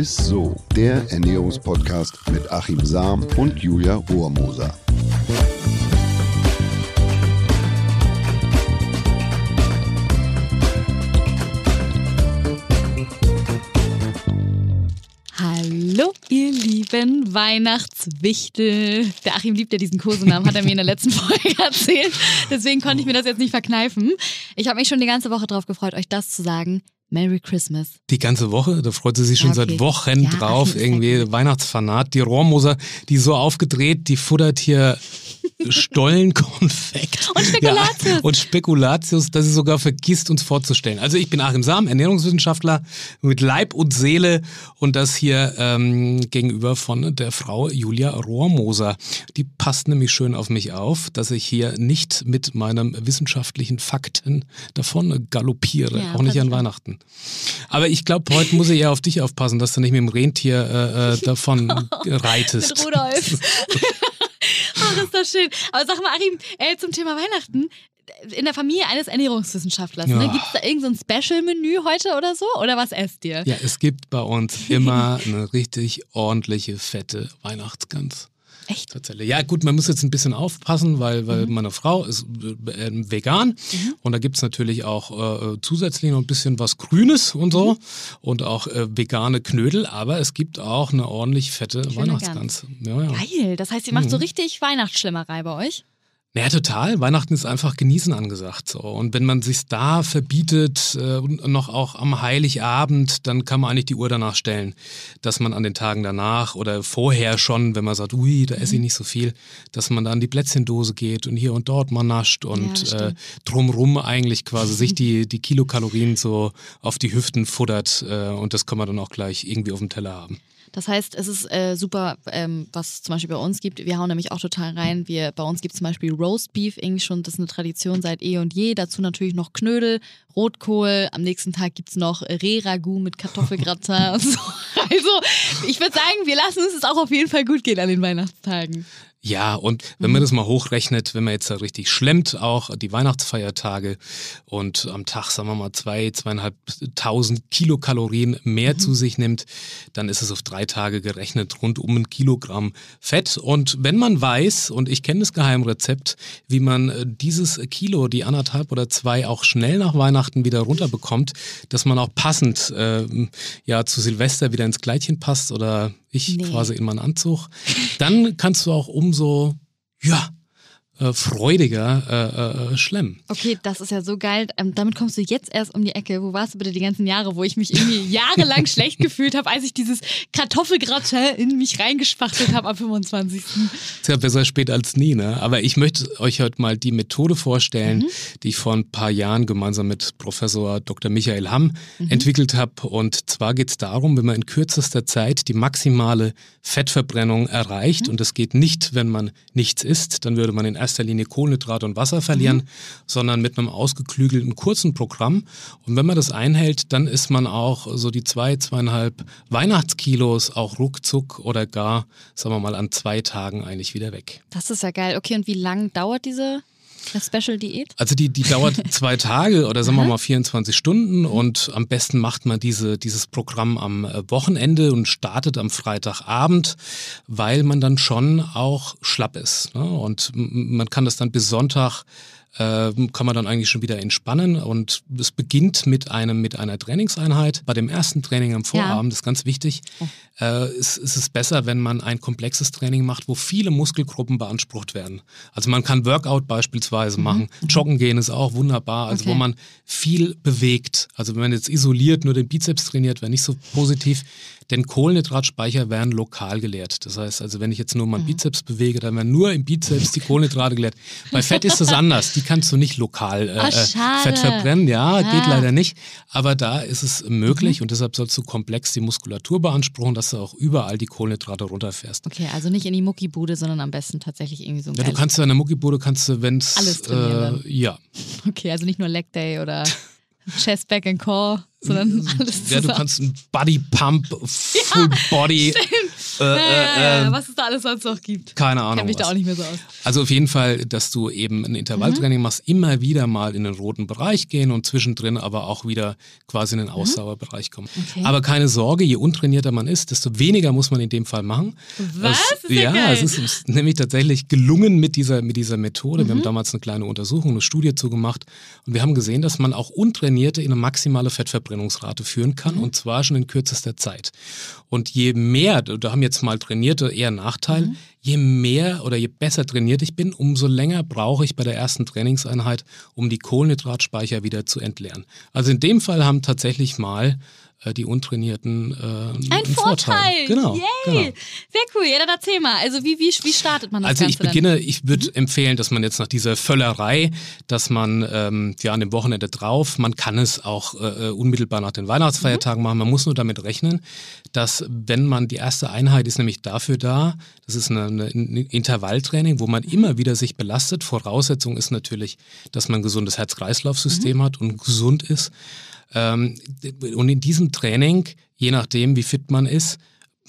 ist so, der Ernährungspodcast mit Achim Sam und Julia Rohrmoser. Hallo, ihr lieben Weihnachtswichtel. Der Achim liebt ja diesen Kosenamen, hat er mir in der letzten Folge erzählt. Deswegen konnte ich mir das jetzt nicht verkneifen. Ich habe mich schon die ganze Woche drauf gefreut, euch das zu sagen. Merry Christmas. Die ganze Woche, da freut sie sich schon okay. seit Wochen Ja, drauf. Irgendwie. Weihnachtsfanat. Die Rohrmoser, die ist so aufgedreht, die futtert hier Stollenkonfekt. Und Spekulatius. Ja, und Spekulatius, dass sie sogar vergisst, uns vorzustellen. Also ich bin Achim Sam, Ernährungswissenschaftler mit Leib und Seele und das hier ähm, gegenüber von der Frau Julia Rohrmoser. Die passt nämlich schön auf mich auf, dass ich hier nicht mit meinem wissenschaftlichen Fakten davon galoppiere, Ja, auch nicht an. Weihnachten. Aber ich glaube, heute muss ich eher auf dich aufpassen, dass du nicht mit dem Rentier äh, äh, davon reitest. Mit Rudolf. Ach, ist das schön. Aber sag mal, Achim, äh, zum Thema Weihnachten. In der Familie eines Ernährungswissenschaftlers, ne? Gibt es da irgendein so Special-Menü heute oder so? Oder was esst ihr? Ja, es gibt bei uns immer eine richtig ordentliche, fette Weihnachtsgans. Echt? Tatsächlich. Ja, gut, man muss jetzt ein bisschen aufpassen, weil, weil Mhm. meine Frau ist äh, äh, vegan und da gibt es natürlich auch äh, zusätzlich noch ein bisschen was Grünes und Mhm. so und auch äh, vegane Knödel, aber es gibt auch eine ordentlich fette Schöne Weihnachtsgans. Ja, ja. Geil. Das heißt, ihr macht so Mhm. richtig Weihnachtsschlemmerei bei euch? Ja, total. Weihnachten ist einfach genießen angesagt. So. Und wenn man sich da verbietet, äh, und noch auch am Heiligabend, dann kann man eigentlich die Uhr danach stellen, dass man an den Tagen danach oder vorher schon, wenn man sagt, ui, da Mhm. esse ich nicht so viel, dass man dann an die Plätzchendose geht und hier und dort mal nascht Ja, und das äh, drumrum eigentlich quasi sich die, die Kilokalorien so auf die Hüften futtert äh, und das kann man dann auch gleich irgendwie auf dem Teller haben. Das heißt, es ist äh, super, ähm, was es zum Beispiel bei uns gibt. Wir hauen nämlich auch total rein. Wir, bei uns gibt es zum Beispiel Roast Beef, irgendwie schon, das ist eine Tradition seit eh und je. Dazu natürlich noch Knödel, Rotkohl. Am nächsten Tag gibt es noch Reh-Ragout mit Kartoffelgratin und so. Also, ich würde sagen, wir lassen uns es auch auf jeden Fall gut gehen an den Weihnachtstagen. Ja, und wenn man das mal hochrechnet, wenn man jetzt da richtig schlemmt, auch die Weihnachtsfeiertage und am Tag, sagen wir mal, zwei, zweieinhalbtausend Kilokalorien mehr zu sich nimmt, dann ist es auf drei Tage gerechnet rund um ein Kilogramm Fett. Und wenn man weiß, und ich kenne das Geheimrezept, wie man äh, dieses Kilo, die anderthalb oder zwei, auch schnell nach Weihnachten wieder runterbekommt, dass man auch passend äh, ja zu Silvester wieder ins Kleidchen passt oder ich Nee. quasi in meinen Anzug, dann kannst du auch umso, ja, äh, freudiger äh, äh, schlemmen. Okay, das ist ja so geil. Ähm, damit kommst du jetzt erst um die Ecke. Wo warst du bitte die ganzen Jahre, wo ich mich irgendwie jahrelang schlecht gefühlt habe, als ich dieses Kartoffelgratin in mich reingespachtelt habe am 25. Ist ja besser spät als nie, ne? Aber ich möchte euch heute mal die Methode vorstellen, die ich vor ein paar Jahren gemeinsam mit Professor Dr. Michael Hamm entwickelt habe. Und zwar geht es darum, wenn man in kürzester Zeit die maximale Fettverbrennung erreicht, und das geht nicht, wenn man nichts isst, dann würde man in erster Linie Kohlenhydrate und Wasser verlieren, sondern mit einem ausgeklügelten kurzen Programm. Und wenn man das einhält, dann ist man auch so die zwei, zweieinhalb Weihnachtskilos auch ruckzuck oder gar, sagen wir mal, an zwei Tagen eigentlich wieder weg. Das ist ja geil. Okay, und wie lang dauert diese Special-Diät? Also die, die dauert zwei Tage oder sagen wir mal 24 Stunden und am besten macht man diese, dieses Programm am äh, Wochenende und startet am Freitagabend, weil man dann schon auch schlapp ist. Ne? Und man kann das dann bis Sonntag äh, kann man dann eigentlich schon wieder entspannen und es beginnt mit einem mit einer Trainingseinheit. Bei dem ersten Training am Vorabend ist ganz wichtig, äh, ist, ist es besser, wenn man ein komplexes Training macht, wo viele Muskelgruppen beansprucht werden. Also man kann Workout beispielsweise machen, Joggen gehen ist auch wunderbar, also wo Okay. man viel bewegt. Also wenn man jetzt isoliert nur den Bizeps trainiert, wäre nicht so positiv. Denn Kohlenhydratspeicher werden lokal geleert. Das heißt also, wenn ich jetzt nur meinen Bizeps bewege, dann werden nur im Bizeps die Kohlenhydrate geleert. Bei Fett ist das anders. Die kannst du nicht lokal äh, Ah, äh. Fett verbrennen. Ja, geht Ah. leider nicht. Aber da ist es möglich und deshalb sollst du komplex die Muskulatur beanspruchen, dass du auch überall die Kohlenhydrate runterfährst. Okay, also nicht in die Muckibude, sondern am besten tatsächlich irgendwie so ein Ja, du kannst ja in der Muckibude, kannst du, wenn's Alles trainieren äh, ja, Okay, also nicht nur Leg Day oder Chest, Back and Core. Sondern alles Ja, du zusammen. kannst einen Body Pump, Full Body, äh, Ja, ja, ja, äh, äh, was es da alles sonst noch gibt. keine Ahnung. kenne mich da was. auch nicht mehr so aus. Also auf jeden Fall, dass du eben ein Intervalltraining Mhm. machst, immer wieder mal in den roten Bereich gehen und zwischendrin aber auch wieder quasi in den Ausdauerbereich kommen. Mhm. Okay. Aber keine Sorge, je untrainierter man ist, desto weniger muss man in dem Fall machen. Was? Das, Ist ja ja, es ist uns nämlich tatsächlich gelungen mit dieser, mit dieser Methode. Mhm. Wir haben damals eine kleine Untersuchung, eine Studie zugemacht und wir haben gesehen, dass man auch Untrainierte in eine maximale Fettverbrennungsrate führen kann Mhm. und zwar schon in kürzester Zeit. Und je mehr, da haben jetzt mal Trainierte eher Nachteil, Mhm. je mehr oder je besser trainiert ich bin, umso länger brauche ich bei der ersten Trainingseinheit, um die Kohlenhydratspeicher wieder zu entleeren. Also in dem Fall haben tatsächlich mal die Untrainierten äh, einen Ein Vorteil. Genau, Yay. genau. Sehr cool. Ja, dann erzähl mal. Also wie, wie, wie startet man das Also Ganze ich beginne, ich würde Mhm. empfehlen, dass man jetzt nach dieser Völlerei, dass man ähm, ja an dem Wochenende drauf, man kann es auch äh, äh, unmittelbar nach den Weihnachtsfeiertagen machen. Man muss nur damit rechnen, dass wenn man die erste Einheit ist nämlich dafür da, das ist ein Intervalltraining, wo man immer wieder sich belastet. Voraussetzung ist natürlich, dass man ein gesundes Herz-Kreislauf-System Mhm. hat und gesund ist. Ähm, und in diesem Training, je nachdem, wie fit man ist,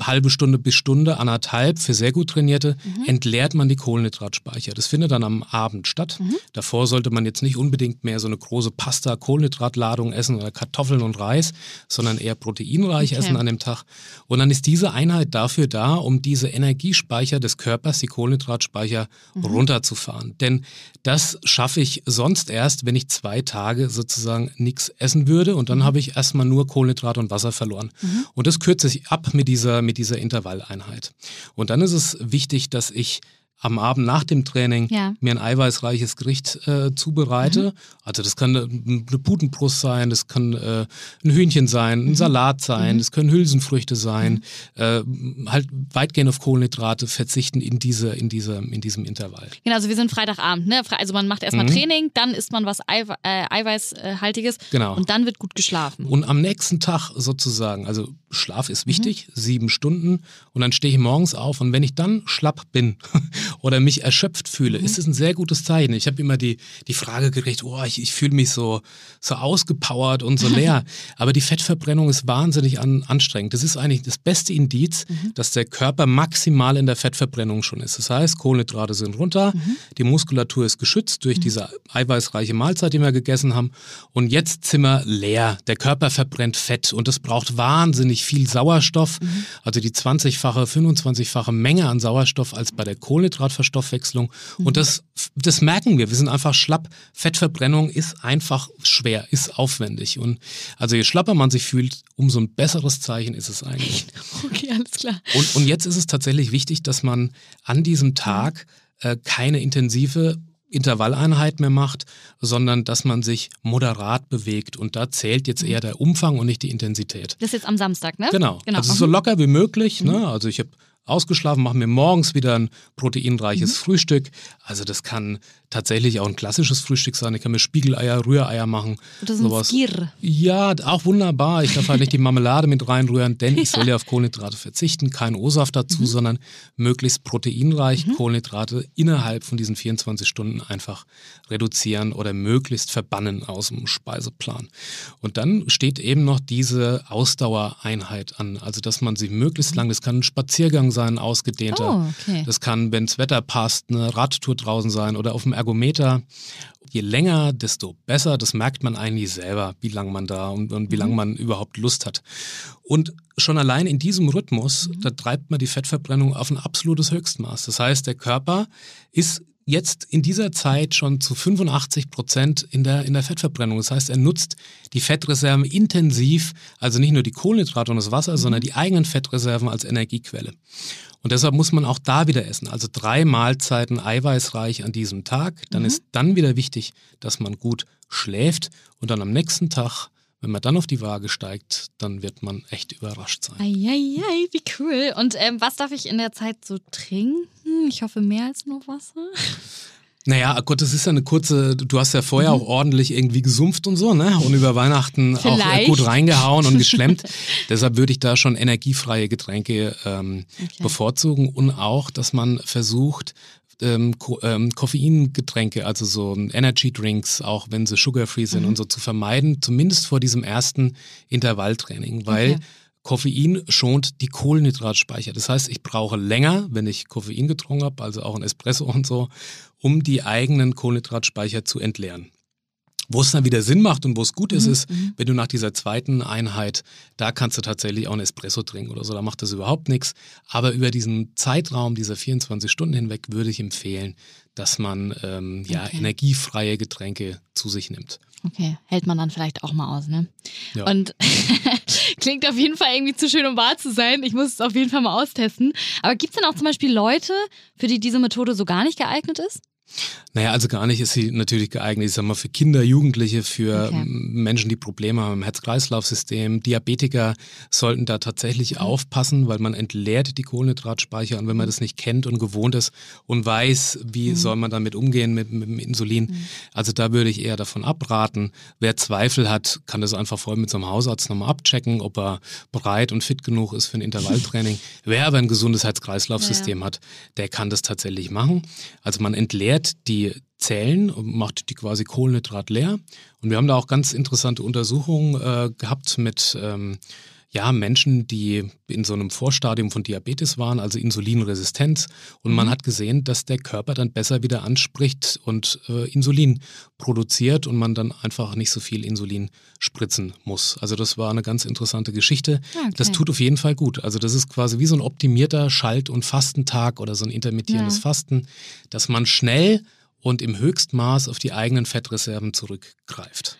halbe Stunde bis Stunde, anderthalb für sehr gut Trainierte, entleert man die Kohlenhydratspeicher. Das findet dann am Abend statt. Davor sollte man jetzt nicht unbedingt mehr so eine große Pasta, Kohlenhydratladung essen oder Kartoffeln und Reis, sondern eher proteinreich Okay. essen an dem Tag. Und dann ist diese Einheit dafür da, um diese Energiespeicher des Körpers, die Kohlenhydratspeicher, runterzufahren. Denn das schaffe ich sonst erst, wenn ich zwei Tage sozusagen nichts essen würde und dann habe ich erstmal nur Kohlenhydrate und Wasser verloren. Und das kürze ich ab mit dieser, mit dieser Intervalleinheit. Und dann ist es wichtig, dass ich am Abend nach dem Training Ja. mir ein eiweißreiches Gericht äh, zubereite. Also das kann eine, eine Putenbrust sein, das kann äh, ein Hühnchen sein, ein Salat sein, das können Hülsenfrüchte sein. Äh, halt weitgehend auf Kohlenhydrate verzichten in, dieser, in, dieser, in diesem Intervall. Genau, also wir sind Freitagabend, ne? Also man macht erstmal Mhm. Training, dann isst man was Eiwe äh, Eiweißhaltiges Genau. und dann wird gut geschlafen. Und am nächsten Tag sozusagen, also Schlaf ist wichtig, Mhm. sieben Stunden. Und dann stehe ich morgens auf und wenn ich dann schlapp bin oder mich erschöpft fühle, Mhm. ist es ein sehr gutes Zeichen. Ich habe immer die, die Frage gekriegt, oh, ich, ich fühle mich so, so ausgepowert und so leer. Aber die Fettverbrennung ist wahnsinnig an, anstrengend. Das ist eigentlich das beste Indiz, Mhm. dass der Körper maximal in der Fettverbrennung schon ist. Das heißt, Kohlenhydrate sind runter, Mhm. die Muskulatur ist geschützt durch diese eiweißreiche Mahlzeit, die wir gegessen haben. Und jetzt sind wir leer. Der Körper verbrennt Fett und das braucht wahnsinnig viel Sauerstoff. Mhm. Also die 20-fache, 25-fache Menge an Sauerstoff als bei der Kohlenhydratverstoffwechslung. Mhm. Und das, das merken wir. Wir sind einfach schlapp. Fettverbrennung ist einfach schwer, ist aufwendig. Und also je schlapper man sich fühlt, umso ein besseres Zeichen ist es eigentlich. Okay, alles klar. Und, und jetzt ist es tatsächlich wichtig, dass man an diesem Tag äh, keine intensive Intervalleinheit mehr macht, sondern dass man sich moderat bewegt. Und da zählt jetzt eher der Umfang und nicht die Intensität. Das ist jetzt am Samstag, ne? Genau. genau. Also so Mhm. locker wie möglich. Ne? Also ich habe ausgeschlafen, mache mir morgens wieder ein proteinreiches Mhm. Frühstück. Also das kann tatsächlich auch ein klassisches Frühstück sein. Ich kann mir Spiegeleier, Rühreier machen. Oder so ein sowas. Skir. Ja, auch wunderbar. Ich darf halt nicht die Marmelade mit reinrühren, denn ich soll ja auf Kohlenhydrate verzichten. Kein O-Saft dazu, sondern möglichst proteinreich Kohlenhydrate innerhalb von diesen 24 Stunden einfach reduzieren oder möglichst verbannen aus dem Speiseplan. Und dann steht eben noch diese Ausdauereinheit an. Also, dass man sich möglichst lang, das kann ein Spaziergang sein, ein ausgedehnter. Oh, okay. Das kann, wenn das Wetter passt, eine Radtour draußen sein oder auf dem Ergometer. Je länger, desto besser. Das merkt man eigentlich selber, wie lange man da und, und wie lange man überhaupt Lust hat. Und schon allein in diesem Rhythmus, da treibt man die Fettverbrennung auf ein absolutes Höchstmaß. Das heißt, der Körper ist jetzt in dieser Zeit schon zu 85 Prozent in der, in der Fettverbrennung. Das heißt, er nutzt die Fettreserven intensiv, also nicht nur die Kohlenhydrate und das Wasser, sondern die eigenen Fettreserven als Energiequelle. Und deshalb muss man auch da wieder essen. Also drei Mahlzeiten eiweißreich an diesem Tag. Dann ist dann wieder wichtig, dass man gut schläft und dann am nächsten Tag, wenn man dann auf die Waage steigt, dann wird man echt überrascht sein. Eieiei, wie cool. Und ähm, was darf ich in der Zeit so trinken? Ich hoffe mehr als nur Wasser. Naja, Gott, das ist ja eine kurze, du hast ja vorher auch ordentlich irgendwie gesumpft und so, ne? Und über Weihnachten auch äh, Vielleicht. gut reingehauen und geschlemmt. Deshalb würde ich da schon energiefreie Getränke ähm, Okay. bevorzugen und auch, dass man versucht, ähm, Ko ähm, Koffeingetränke, also so Energy Drinks, auch wenn sie sugar-free sind Mhm. und so zu vermeiden, zumindest vor diesem ersten Intervalltraining, weil Okay. Koffein schont die Kohlenhydratspeicher. Das heißt, ich brauche länger, wenn ich Koffein getrunken habe, also auch ein Espresso und so, um die eigenen Kohlenhydratspeicher zu entleeren. Wo es dann wieder Sinn macht und wo es gut ist, Mhm, ist, wenn du nach dieser zweiten Einheit, da kannst du tatsächlich auch ein Espresso trinken oder so, da macht das überhaupt nichts. Aber über diesen Zeitraum dieser 24 Stunden hinweg würde ich empfehlen, dass man ähm, ja Okay. energiefreie Getränke zu sich nimmt. Okay, hält man dann vielleicht auch mal aus, ne? Ja. Und klingt auf jeden Fall irgendwie zu schön, um wahr zu sein. Ich muss es auf jeden Fall mal austesten. Aber gibt es denn auch zum Beispiel Leute, für die diese Methode so gar nicht geeignet ist? Naja, also gar nicht ist sie natürlich geeignet, ich sag mal, für Kinder, Jugendliche, für Okay. Menschen, die Probleme haben im Herz-Kreislauf-System. Diabetiker sollten da tatsächlich Mhm. aufpassen, weil man entleert die Kohlenhydratspeicher und wenn man das nicht kennt und gewohnt ist und weiß, wie Mhm. soll man damit umgehen mit, mit dem Insulin, also da würde ich eher davon abraten. Wer Zweifel hat, kann das einfach vorher mit seinem Hausarzt nochmal abchecken, ob er bereit und fit genug ist für ein Intervalltraining. Wer aber ein gesundes Herz-Kreislauf-System hat, der kann das tatsächlich machen. Also man entleert die Zellen und macht die quasi Kohlenhydrat leer. Und wir haben da auch ganz interessante Untersuchungen äh, gehabt mit ähm, ja, Menschen, die in so einem Vorstadium von Diabetes waren, also Insulinresistenz. Und man hat gesehen, dass der Körper dann besser wieder anspricht und äh, Insulin produziert und man dann einfach nicht so viel Insulin spritzen muss. Also das war eine ganz interessante Geschichte. Okay. Das tut auf jeden Fall gut. Also das ist quasi wie so ein optimierter Schalt- und Fastentag oder so ein intermittierendes Ja. Fasten, dass man schnell und im Höchstmaß auf die eigenen Fettreserven zurückgreift.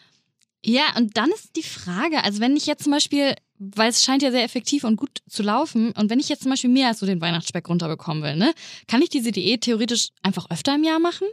Ja, und dann ist die Frage, also wenn ich jetzt zum Beispiel, weil es scheint ja sehr effektiv und gut zu laufen, und wenn ich jetzt zum Beispiel mehr als so den Weihnachtsspeck runterbekommen will, ne, kann ich diese Diät theoretisch einfach öfter im Jahr machen?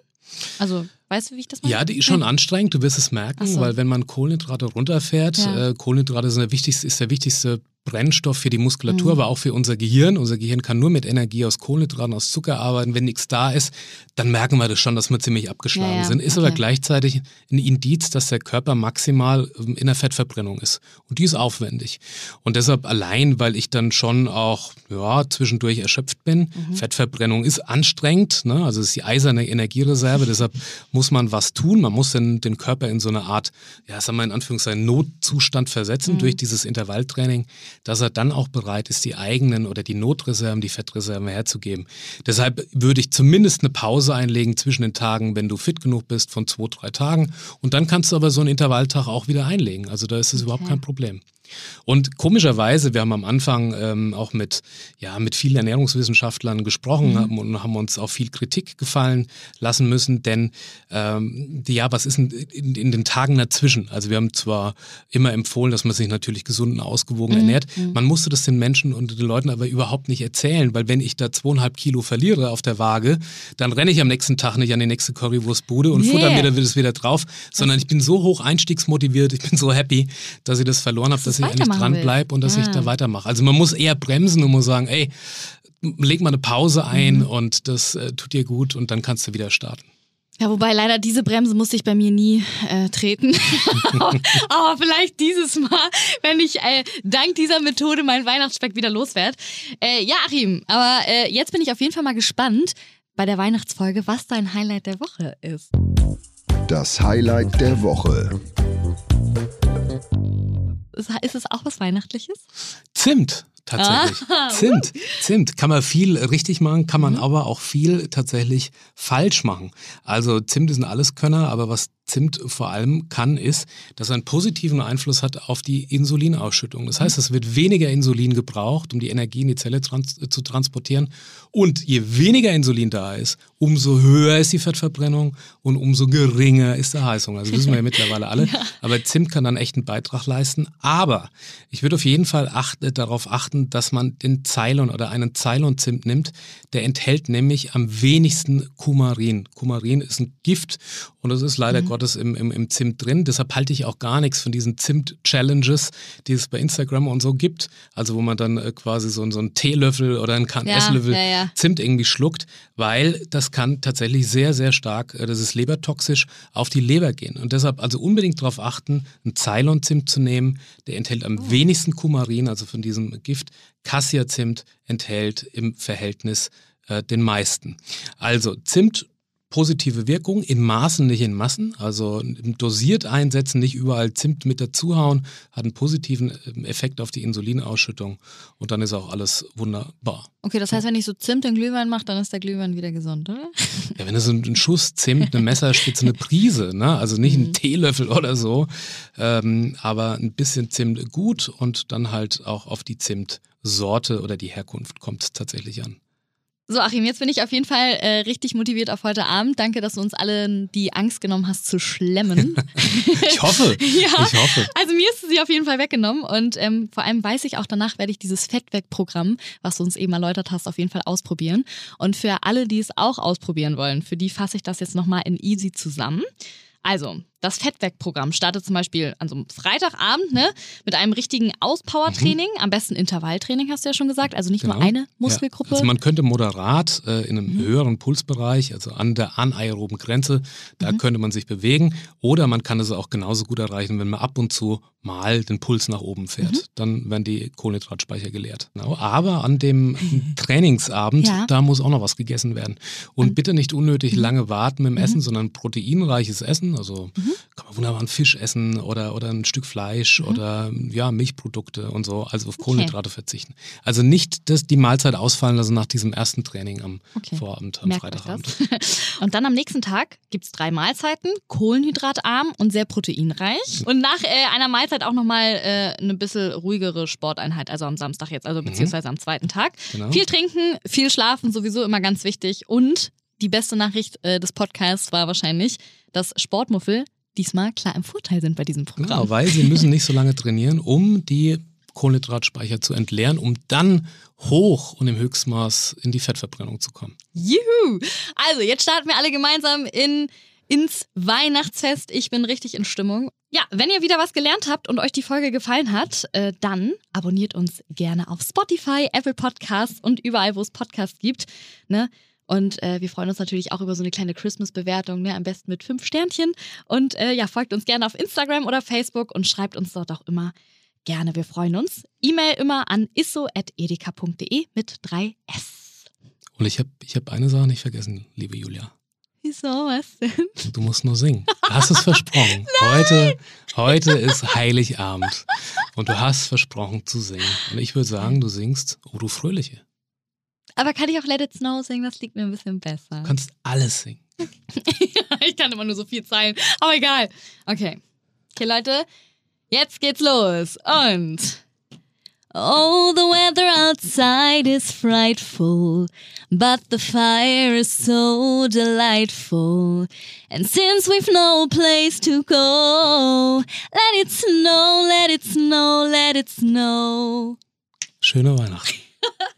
Also, weißt du, wie ich das meine? Ja, die ist schon anstrengend, du wirst es merken, so. weil wenn man Kohlenhydrate runterfährt, Ja. äh, Kohlenhydrate sind der wichtigste, ist der wichtigste Brennstoff für die Muskulatur, Mhm. aber auch für unser Gehirn. Unser Gehirn kann nur mit Energie aus Kohlenhydraten, aus Zucker arbeiten. Wenn nichts da ist, dann merken wir das schon, dass wir ziemlich abgeschlagen Ja, ja, sind. Ist aber okay. gleichzeitig ein Indiz, dass der Körper maximal ähm, in der Fettverbrennung ist. Und die ist aufwendig. Und deshalb allein, weil ich dann schon auch ja, zwischendurch erschöpft bin. Mhm. Fettverbrennung ist anstrengend, ne? also ist die eiserne Energiereserve. Deshalb muss man was tun. Man muss den, den Körper in so eine Art, ja, sagen wir in Anführungszeichen, Notzustand versetzen Mhm. durch dieses Intervalltraining, dass er dann auch bereit ist, die eigenen oder die Notreserven, die Fettreserven herzugeben. Deshalb würde ich zumindest eine Pause einlegen zwischen den Tagen, wenn du fit genug bist, von zwei, drei Tagen. Und dann kannst du aber so einen Intervalltag auch wieder einlegen. Also da ist es überhaupt Okay. kein Problem. Und komischerweise, wir haben am Anfang ähm, auch mit, ja, mit vielen Ernährungswissenschaftlern gesprochen haben und haben uns auch viel Kritik gefallen lassen müssen, denn ähm, die, ja, was ist denn in, in den Tagen dazwischen? Also wir haben zwar immer empfohlen, dass man sich natürlich gesund und ausgewogen ernährt, man musste das den Menschen und den Leuten aber überhaupt nicht erzählen, weil wenn ich da zweieinhalb Kilo verliere auf der Waage, dann renne ich am nächsten Tag nicht an die nächste Currywurstbude und Nee. futter mir das wieder drauf, sondern ich bin so hoch einstiegsmotiviert, ich bin so happy, dass ich das verloren habe, Dass dass ich eigentlich weitermachen dran bleibe und dass ich Ja. da weitermache. Also man muss eher bremsen und muss sagen, ey, leg mal eine Pause ein Mhm. und das äh, tut dir gut und dann kannst du wieder starten. Ja, wobei leider diese Bremse musste ich bei mir nie äh, treten. Aber vielleicht dieses Mal, wenn ich äh, dank dieser Methode meinen Weihnachtsspeck wieder loswerde. Äh, ja, Achim, aber äh, jetzt bin ich auf jeden Fall mal gespannt bei der Weihnachtsfolge, was dein Highlight der Woche ist. Das Highlight der Woche. Ist, ist es auch was Weihnachtliches? Zimt. Tatsächlich. Ah, Zimt. Zimt. Kann man viel richtig machen, kann Mhm. man aber auch viel tatsächlich falsch machen. Also Zimt ist ein Alleskönner, aber was Zimt vor allem kann, ist, dass er einen positiven Einfluss hat auf die Insulinausschüttung. Das heißt, es wird weniger Insulin gebraucht, um die Energie in die Zelle trans zu transportieren. Und je weniger Insulin da ist, umso höher ist die Fettverbrennung und umso geringer ist die Heißung. Also wissen wir ja mittlerweile alle. Aber Zimt kann dann echt einen Beitrag leisten. Aber ich würde auf jeden Fall acht, äh, darauf achten, dass man den Ceylon oder einen Ceylon-Zimt nimmt. Der enthält nämlich am wenigsten Kumarin. Kumarin ist ein Gift und das ist leider Gottes im, im, im Zimt drin. Deshalb halte ich auch gar nichts von diesen Zimt-Challenges, die es bei Instagram und so gibt. Also wo man dann äh, quasi so, so einen Teelöffel oder einen Ja, Esslöffel ja, ja. Zimt irgendwie schluckt, weil das kann tatsächlich sehr, sehr stark, äh, das ist lebertoxisch, auf die Leber gehen. Und deshalb also unbedingt darauf achten, einen Ceylon-Zimt zu nehmen. Der enthält am wenigsten Kumarin, also von diesem Gift. Cassia-Zimt enthält im Verhältnis äh, den meisten. Also Zimt positive Wirkung, in Maßen, nicht in Massen. Also dosiert einsetzen, nicht überall Zimt mit dazuhauen, hat einen positiven ähm, Effekt auf die Insulinausschüttung und dann ist auch alles wunderbar. Okay, das heißt, wenn ich so Zimt in Glühwein mache, dann ist der Glühwein wieder gesund, oder? Ja, wenn du so einen Schuss Zimt, eine Messerspitze, eine Prise, ne? also nicht mhm. ein Teelöffel oder so, ähm, aber ein bisschen Zimt gut und dann halt auch auf die Zimtsorte oder die Herkunft kommt es tatsächlich an. So, Achim, jetzt bin ich auf jeden Fall äh, richtig motiviert auf heute Abend. Danke, dass du uns alle die Angst genommen hast zu schlemmen. ich hoffe. ja. Ich hoffe. Also mir ist sie auf jeden Fall weggenommen und ähm, vor allem weiß ich auch danach werde ich dieses Fettweg-Programm, was du uns eben erläutert hast, auf jeden Fall ausprobieren. Und für alle, die es auch ausprobieren wollen, für die fasse ich das jetzt nochmal in easy zusammen. Also, das Fettwegprogramm startet zum Beispiel an so einem Freitagabend ne, mit einem richtigen Auspowertraining, mhm. am besten Intervalltraining, hast du ja schon gesagt, also nicht genau. nur eine Muskelgruppe. Ja. Also man könnte moderat äh, in einem mhm. höheren Pulsbereich, also an der anaeroben Grenze, da mhm. könnte man sich bewegen oder man kann es auch genauso gut erreichen, wenn man ab und zu mal den Puls nach oben fährt. Mhm. Dann werden die Kohlenhydratspeicher geleert. Genau. Aber an dem Trainingsabend, ja. da muss auch noch was gegessen werden. Und an bitte nicht unnötig mhm. lange warten mit dem Essen, mhm. sondern proteinreiches Essen, also mhm. kann man wunderbar einen Fisch essen oder, oder ein Stück Fleisch mhm. oder ja, Milchprodukte und so, also auf Kohlenhydrate okay. verzichten. Also nicht das, die Mahlzeit ausfallen lassen nach diesem ersten Training am okay. Vorabend, am Merkt Freitagabend. und dann am nächsten Tag gibt es drei Mahlzeiten, kohlenhydratarm und sehr proteinreich. Und nach äh, einer Mahlzeit auch nochmal äh, eine bisschen ruhigere Sporteinheit, also am Samstag jetzt, also mhm. beziehungsweise mhm. am zweiten Tag. Genau. Viel trinken, viel schlafen, sowieso immer ganz wichtig. Und die beste Nachricht äh, des Podcasts war wahrscheinlich, dass Sportmuffel diesmal klar im Vorteil sind bei diesem Programm. Genau, weil sie müssen nicht so lange trainieren, um die Kohlenhydratspeicher zu entleeren, um dann hoch und im Höchstmaß in die Fettverbrennung zu kommen. Juhu! Also, jetzt starten wir alle gemeinsam in, ins Weihnachtsfest. Ich bin richtig in Stimmung. Ja, wenn ihr wieder was gelernt habt und euch die Folge gefallen hat, äh, dann abonniert uns gerne auf Spotify, Apple Podcasts und überall, wo es Podcasts gibt. Ne? Und äh, wir freuen uns natürlich auch über so eine kleine Christmas-Bewertung, ne? am besten mit fünf Sternchen. Und äh, ja, folgt uns gerne auf Instagram oder Facebook und schreibt uns dort auch immer gerne. Wir freuen uns. E-Mail immer an isso.edeka.de mit 3S. Und ich habe ich hab eine Sache nicht vergessen, liebe Julia. Wieso, was denn? Du musst nur singen. Du hast es versprochen. heute, heute ist Heiligabend. Und du hast versprochen zu singen. Und ich würde sagen, du singst O du Fröhliche. Aber kann ich auch Let It Snow singen? Das liegt mir ein bisschen besser. Du kannst alles singen. ich kann immer nur so viel Zeilen. Aber egal. Okay. Okay, Leute. Jetzt geht's los. Und. Oh, the weather outside is frightful, but the fire is so delightful. And since we've no place to go, let it snow, let it snow, let it snow. Schöne Weihnachten.